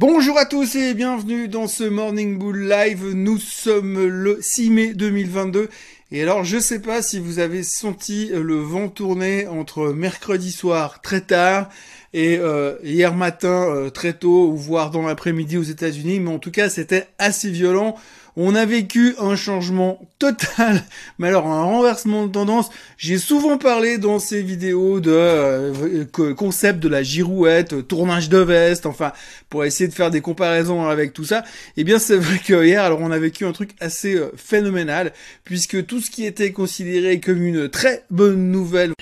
Bonjour à tous et bienvenue dans ce Morning Bull Live. Nous sommes le 6 mai 2022. Et alors, je sais pas si vous avez senti le vent tourner entre mercredi soir très tard et euh, hier matin euh, très tôt, ou voire dans l'après-midi aux États-Unis, mais en tout cas, c'était assez violent. On a vécu un changement total, mais alors un renversement de tendance. J'ai souvent parlé dans ces vidéos de euh, concept de la girouette, tournage de veste, enfin pour essayer de faire des comparaisons avec tout ça. Eh bien c'est vrai que hier, alors on a vécu un truc assez euh, phénoménal, puisque tout ce qui était considéré comme une très bonne nouvelle.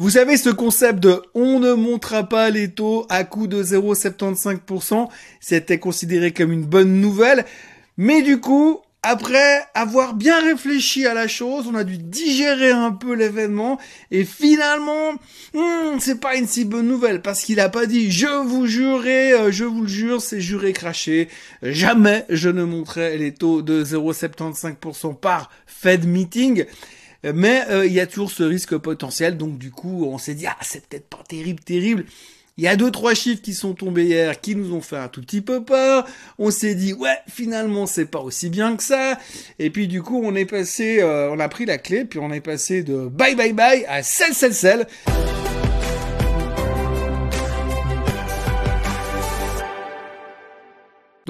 Vous savez ce concept de on ne montera pas les taux à coût de 0,75%, c'était considéré comme une bonne nouvelle. Mais du coup, après avoir bien réfléchi à la chose, on a dû digérer un peu l'événement et finalement, hmm, c'est pas une si bonne nouvelle parce qu'il a pas dit je vous jurerai, euh, je vous le jure, c'est juré craché, jamais je ne montrerai les taux de 0,75% par Fed meeting. Mais euh, il y a toujours ce risque potentiel, donc du coup on s'est dit ah c'est peut-être pas terrible, terrible. Il y a deux trois chiffres qui sont tombés hier qui nous ont fait un tout petit peu peur. On s'est dit ouais finalement c'est pas aussi bien que ça. Et puis du coup on est passé, euh, on a pris la clé puis on est passé de bye bye bye à sel sel sel.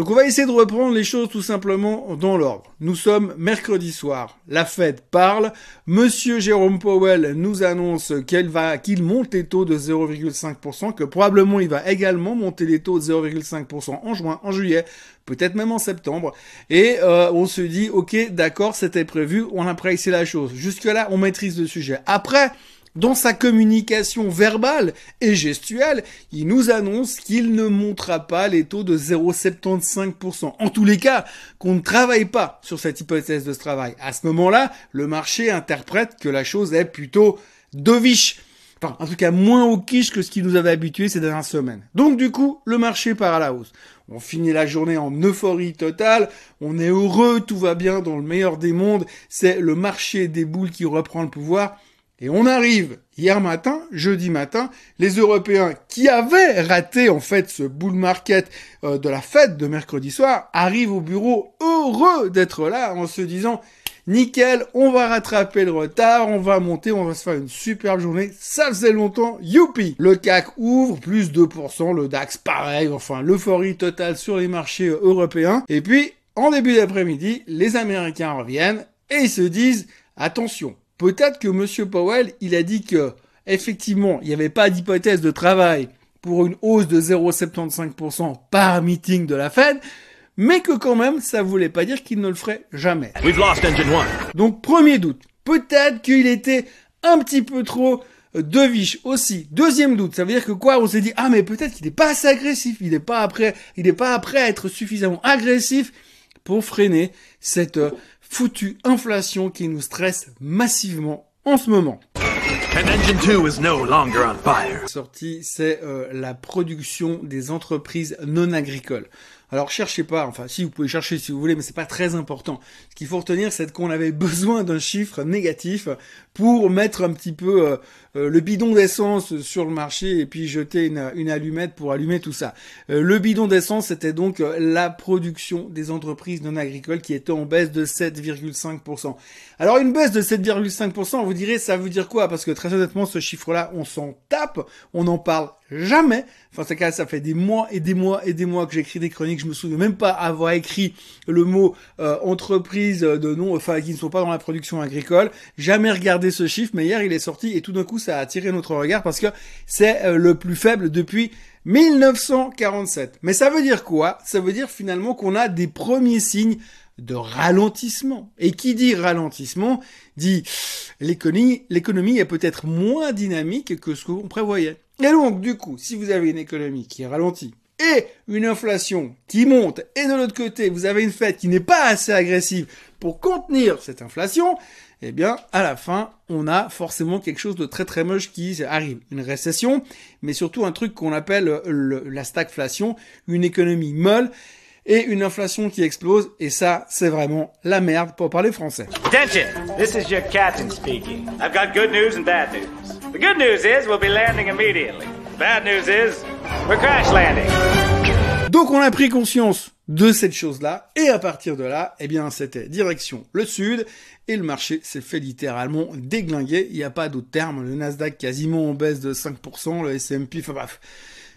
Donc on va essayer de reprendre les choses tout simplement dans l'ordre. Nous sommes mercredi soir. La Fed parle. Monsieur Jérôme Powell nous annonce qu'elle va, qu'il monte les taux de 0,5%, que probablement il va également monter les taux de 0,5% en juin, en juillet, peut-être même en septembre. Et euh, on se dit, ok, d'accord, c'était prévu, on a précisé la chose. Jusque là, on maîtrise le sujet. Après, dans sa communication verbale et gestuelle, il nous annonce qu'il ne montrera pas les taux de 0,75%. En tous les cas, qu'on ne travaille pas sur cette hypothèse de ce travail. À ce moment-là, le marché interprète que la chose est plutôt dovish. Enfin, en tout cas, moins au quiche que ce qui nous avait habitué ces dernières semaines. Donc, du coup, le marché part à la hausse. On finit la journée en euphorie totale, on est heureux, tout va bien dans le meilleur des mondes, c'est le marché des boules qui reprend le pouvoir. Et on arrive hier matin, jeudi matin, les Européens qui avaient raté en fait ce bull market euh, de la fête de mercredi soir arrivent au bureau heureux d'être là en se disant nickel, on va rattraper le retard, on va monter, on va se faire une superbe journée, ça faisait longtemps, youpi! Le CAC ouvre, plus 2%, le DAX pareil, enfin l'euphorie totale sur les marchés européens. Et puis, en début d'après-midi, les Américains reviennent et ils se disent attention, Peut-être que Monsieur Powell, il a dit que effectivement, il n'y avait pas d'hypothèse de travail pour une hausse de 0,75% par meeting de la Fed, mais que quand même, ça voulait pas dire qu'il ne le ferait jamais. Donc premier doute, peut-être qu'il était un petit peu trop deviche aussi. Deuxième doute, ça veut dire que quoi? On s'est dit ah mais peut-être qu'il n'est pas assez agressif, il n'est pas après, il n'est pas après à être suffisamment agressif pour freiner cette euh, foutue inflation qui nous stresse massivement en ce moment. Sortie, c'est euh, la production des entreprises non agricoles. Alors cherchez pas, enfin si vous pouvez chercher si vous voulez, mais c'est pas très important. Ce qu'il faut retenir, c'est qu'on avait besoin d'un chiffre négatif pour mettre un petit peu euh, euh, le bidon d'essence sur le marché et puis jeter une, allumette pour allumer tout ça. Euh, le bidon d'essence, c'était donc la production des entreprises non agricoles qui était en baisse de 7,5%. Alors une baisse de 7,5%, vous direz, ça veut dire quoi? Parce que très honnêtement, ce chiffre-là, on s'en tape, on n'en parle jamais. Enfin, c'est cas, ça fait des mois et des mois et des mois que j'écris des chroniques. Je me souviens même pas avoir écrit le mot euh, entreprise de nom, enfin qui ne sont pas dans la production agricole. Jamais regardé ce chiffre, mais hier il est sorti et tout d'un coup ça a attiré notre regard parce que c'est euh, le plus faible depuis 1947. Mais ça veut dire quoi? Ça veut dire finalement qu'on a des premiers signes de ralentissement. Et qui dit ralentissement dit l'économie, l'économie est peut-être moins dynamique que ce qu'on prévoyait. Et donc, du coup, si vous avez une économie qui ralentit et une inflation qui monte, et de l'autre côté, vous avez une fête qui n'est pas assez agressive pour contenir cette inflation, eh bien, à la fin, on a forcément quelque chose de très très moche qui arrive. Une récession, mais surtout un truc qu'on appelle la stagflation, une économie molle et une inflation qui explose, et ça, c'est vraiment la merde pour parler français. Attention, this is your captain speaking. I've got good news and bad news. The good news is we'll be landing immediately. Bad news is we're crash landing. Donc on a pris conscience de cette chose-là, et à partir de là, eh bien c'était direction le sud, et le marché s'est fait littéralement déglinguer, il n'y a pas d'autre terme, le Nasdaq quasiment en baisse de 5%, le S&P, enfin bref,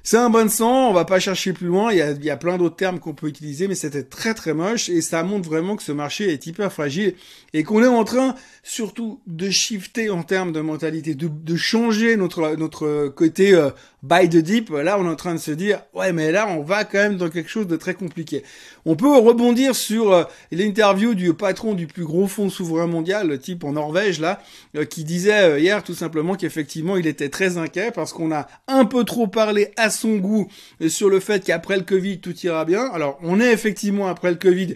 c'est un bon sang, on va pas chercher plus loin, il y a, plein d'autres termes qu'on peut utiliser, mais c'était très très moche et ça montre vraiment que ce marché est hyper fragile et qu'on est en train surtout de shifter en termes de mentalité, de, de changer notre notre côté euh, buy the deep. Là, on est en train de se dire, ouais, mais là, on va quand même dans quelque chose de très compliqué. On peut rebondir sur euh, l'interview du patron du plus gros fonds souverain mondial, le type en Norvège là, euh, qui disait hier tout simplement qu'effectivement il était très inquiet parce qu'on a un peu trop parlé à son goût sur le fait qu'après le Covid, tout ira bien. Alors, on est effectivement après le Covid,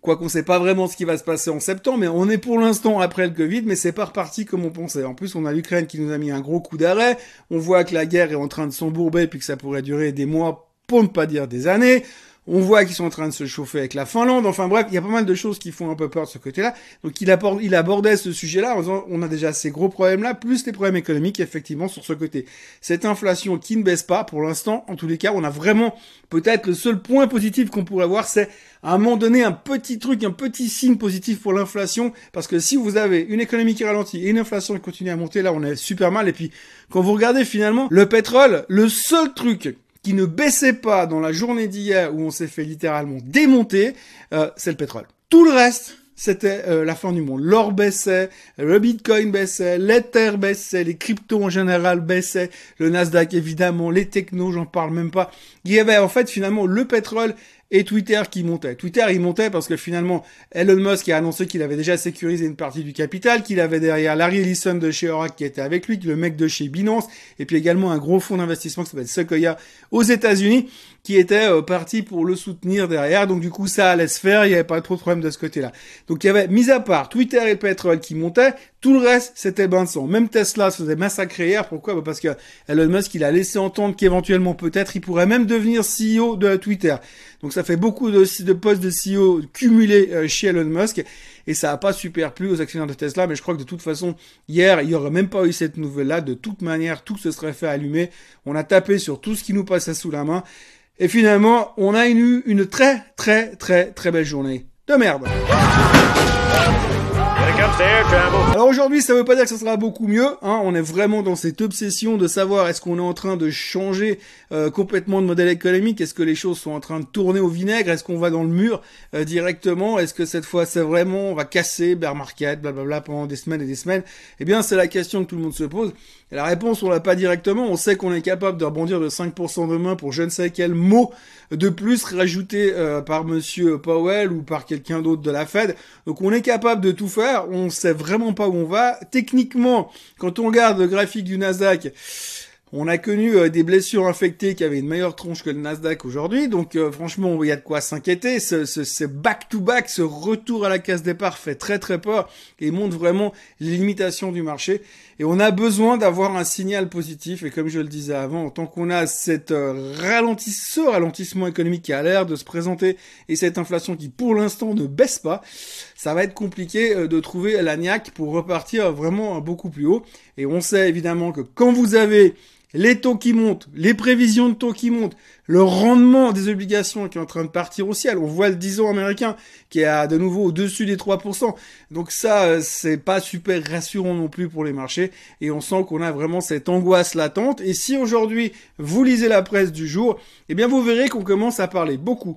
quoi qu'on sait pas vraiment ce qui va se passer en septembre, mais on est pour l'instant après le Covid, mais c'est pas reparti comme on pensait. En plus, on a l'Ukraine qui nous a mis un gros coup d'arrêt. On voit que la guerre est en train de s'embourber puis que ça pourrait durer des mois, pour ne pas dire des années. On voit qu'ils sont en train de se chauffer avec la Finlande. Enfin bref, il y a pas mal de choses qui font un peu peur de ce côté-là. Donc il, abordait ce sujet-là en disant on a déjà ces gros problèmes-là, plus les problèmes économiques effectivement sur ce côté. Cette inflation qui ne baisse pas pour l'instant, en tous les cas, on a vraiment peut-être le seul point positif qu'on pourrait voir, c'est à un moment donné un petit truc, un petit signe positif pour l'inflation, parce que si vous avez une économie qui ralentit et une inflation qui continue à monter, là on est super mal. Et puis quand vous regardez finalement le pétrole, le seul truc qui ne baissait pas dans la journée d'hier où on s'est fait littéralement démonter, euh, c'est le pétrole. Tout le reste, c'était euh, la fin du monde. L'or baissait, le bitcoin baissait, l'ether baissait, les cryptos en général baissaient, le Nasdaq évidemment, les technos, j'en parle même pas. Il y avait en fait finalement le pétrole et Twitter qui montait. Twitter, il montait parce que finalement, Elon Musk a annoncé qu'il avait déjà sécurisé une partie du capital, qu'il avait derrière Larry Ellison de chez Oracle qui était avec lui, le mec de chez Binance, et puis également un gros fonds d'investissement qui s'appelle Sequoia aux États-Unis, qui était euh, parti pour le soutenir derrière. Donc du coup, ça allait se faire, il n'y avait pas trop de problème de ce côté-là. Donc il y avait, mis à part Twitter et le pétrole qui montaient, tout le reste, c'était bain de sang. Même Tesla se faisait massacrer hier. Pourquoi? Bah, Parce que Elon Musk, il a laissé entendre qu'éventuellement, peut-être, il pourrait même devenir CEO de Twitter. Donc ça fait beaucoup de, de postes de CEO cumulés euh, chez Elon Musk. Et ça n'a pas super plu aux actionnaires de Tesla. Mais je crois que de toute façon, hier, il n'y aurait même pas eu cette nouvelle-là. De toute manière, tout se serait fait allumer. On a tapé sur tout ce qui nous passait sous la main. Et finalement, on a eu une très, très, très, très belle journée de merde. Alors aujourd'hui, ça veut pas dire que ça sera beaucoup mieux. Hein. On est vraiment dans cette obsession de savoir est-ce qu'on est en train de changer euh, complètement de modèle économique? Est-ce que les choses sont en train de tourner au vinaigre? Est-ce qu'on va dans le mur euh, directement? Est-ce que cette fois, c'est vraiment on va casser bear market, blablabla pendant des semaines et des semaines? Eh bien, c'est la question que tout le monde se pose. La réponse, on l'a pas directement. On sait qu'on est capable de rebondir de 5% demain pour je ne sais quel mot de plus rajouté euh, par Monsieur Powell ou par quelqu'un d'autre de la Fed. Donc on est capable de tout faire. On sait vraiment pas où on va. Techniquement, quand on regarde le graphique du Nasdaq, on a connu euh, des blessures infectées qui avaient une meilleure tronche que le Nasdaq aujourd'hui, donc euh, franchement il y a de quoi s'inquiéter. Ce, back-to-back, ce retour à la case départ fait très très peur et montre vraiment les limitations du marché. Et on a besoin d'avoir un signal positif. Et comme je le disais avant, tant qu'on a cette euh, ce ralentissement économique qui a l'air de se présenter et cette inflation qui pour l'instant ne baisse pas, ça va être compliqué de trouver la niaque pour repartir vraiment beaucoup plus haut. Et on sait évidemment que quand vous avez les taux qui montent, les prévisions de taux qui montent, le rendement des obligations qui est en train de partir au ciel. On voit le 10 ans américain qui est de nouveau au-dessus des 3%. Donc ça, euh, c'est pas super rassurant non plus pour les marchés. Et on sent qu'on a vraiment cette angoisse latente. Et si aujourd'hui, vous lisez la presse du jour, eh bien vous verrez qu'on commence à parler beaucoup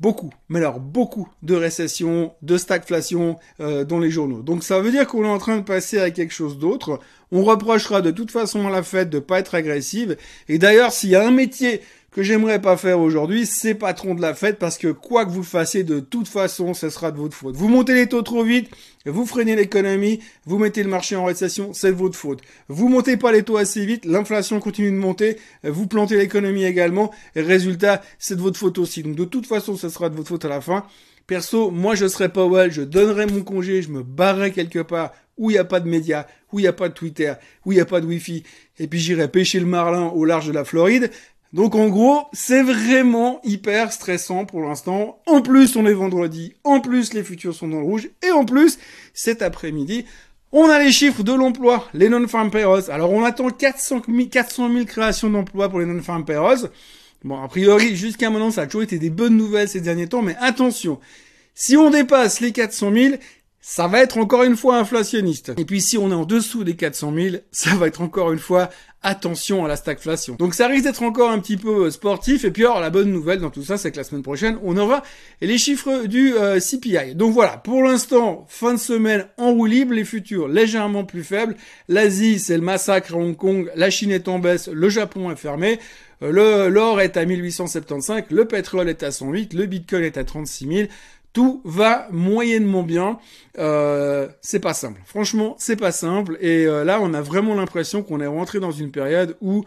beaucoup, mais alors beaucoup de récession, de stagflation euh, dans les journaux. Donc ça veut dire qu'on est en train de passer à quelque chose d'autre. On reprochera de toute façon à la fête de pas être agressive. Et d'ailleurs, s'il y a un métier que j'aimerais pas faire aujourd'hui, c'est patron de la fête parce que quoi que vous fassiez, de toute façon, ce sera de votre faute. Vous montez les taux trop vite, vous freinez l'économie, vous mettez le marché en récession, c'est de votre faute. Vous montez pas les taux assez vite, l'inflation continue de monter, vous plantez l'économie également, et résultat, c'est de votre faute aussi. Donc de toute façon, ce sera de votre faute à la fin. Perso, moi je serais Powell, je donnerais mon congé, je me barrerais quelque part où il n'y a pas de médias, où il n'y a pas de Twitter, où il n'y a pas de Wi-Fi, et puis j'irai pêcher le marlin au large de la Floride. Donc en gros, c'est vraiment hyper stressant pour l'instant. En plus, on est vendredi, en plus les futurs sont dans le rouge, et en plus, cet après-midi, on a les chiffres de l'emploi, les non-farm payrolls. Alors on attend 400 000, 400 000 créations d'emplois pour les non-farm payrolls. Bon, a priori, jusqu'à maintenant, ça a toujours été des bonnes nouvelles ces derniers temps, mais attention, si on dépasse les 400 000, ça va être encore une fois inflationniste. Et puis si on est en dessous des 400 000, ça va être encore une fois attention à la stagflation. Donc ça risque d'être encore un petit peu euh, sportif. Et puis alors la bonne nouvelle dans tout ça, c'est que la semaine prochaine, on aura les chiffres du euh, CPI. Donc voilà, pour l'instant, fin de semaine en roue libre, les futurs légèrement plus faibles. L'Asie, c'est le massacre à Hong Kong. La Chine est en baisse, le Japon est fermé. Euh, l'or est à 1875, le pétrole est à 108, le bitcoin est à 36 000 tout va moyennement bien. Euh, c'est pas simple. Franchement, c'est pas simple. Et euh, là, on a vraiment l'impression qu'on est rentré dans une période où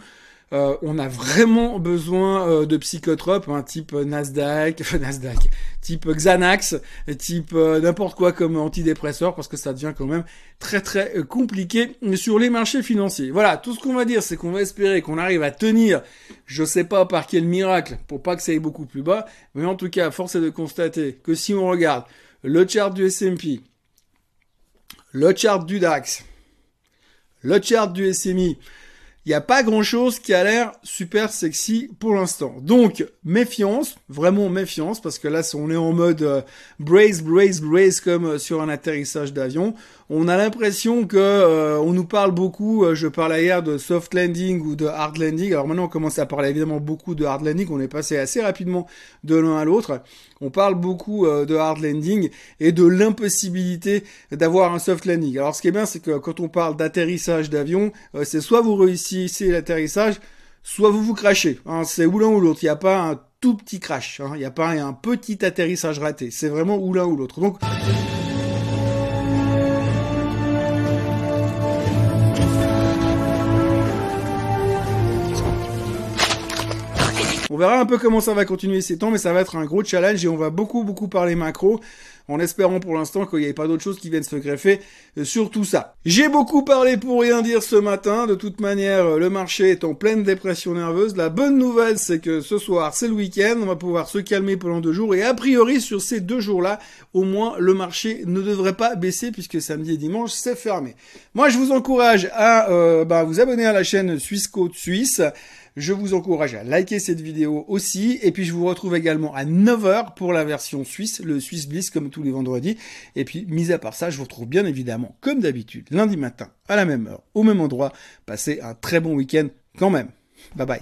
euh, on a vraiment besoin euh, de psychotropes, hein, type Nasdaq, Nasdaq, type Xanax, type euh, n'importe quoi comme antidépresseur, parce que ça devient quand même très très compliqué sur les marchés financiers. Voilà, tout ce qu'on va dire, c'est qu'on va espérer qu'on arrive à tenir, je sais pas par quel miracle, pour pas que ça aille beaucoup plus bas, mais en tout cas, force est de constater que si on regarde le chart du S&P, le chart du DAX, le chart du SMI, il n'y a pas grand chose qui a l'air super sexy pour l'instant. Donc, méfiance, vraiment méfiance, parce que là, on est en mode euh, brace, brace, comme euh, sur un atterrissage d'avion. On a l'impression que euh, on nous parle beaucoup, je parlais hier de soft landing ou de hard landing. Alors maintenant, on commence à parler évidemment beaucoup de hard landing. On est passé assez rapidement de l'un à l'autre. On parle beaucoup de hard landing et de l'impossibilité d'avoir un soft landing. Alors, ce qui est bien, c'est que quand on parle d'atterrissage d'avion, c'est soit vous réussissez l'atterrissage, soit vous vous crachez. Hein, c'est ou l'un ou l'autre. Il n'y a pas un tout petit crash. Hein. Il n'y a pas un petit atterrissage raté. C'est vraiment ou l'un ou l'autre. Donc verra un peu comment ça va continuer ces temps, mais ça va être un gros challenge et on va beaucoup beaucoup parler macro en espérant pour l'instant qu'il n'y ait pas d'autres choses qui viennent se greffer euh, sur tout ça. J'ai beaucoup parlé pour rien dire ce matin, de toute manière euh, le marché est en pleine dépression nerveuse. La bonne nouvelle c'est que ce soir c'est le week-end, on va pouvoir se calmer pendant deux jours et a priori sur ces deux jours-là, au moins le marché ne devrait pas baisser puisque samedi et dimanche c'est fermé. Moi je vous encourage à euh, bah, vous abonner à la chaîne Suisse Côte Suisse. Je vous encourage à liker cette vidéo aussi. Et puis je vous retrouve également à 9h pour la version suisse, le Swiss Bliss comme tous les vendredis. Et puis, mis à part ça, je vous retrouve bien évidemment, comme d'habitude, lundi matin, à la même heure, au même endroit. Passez un très bon week-end quand même. Bye bye.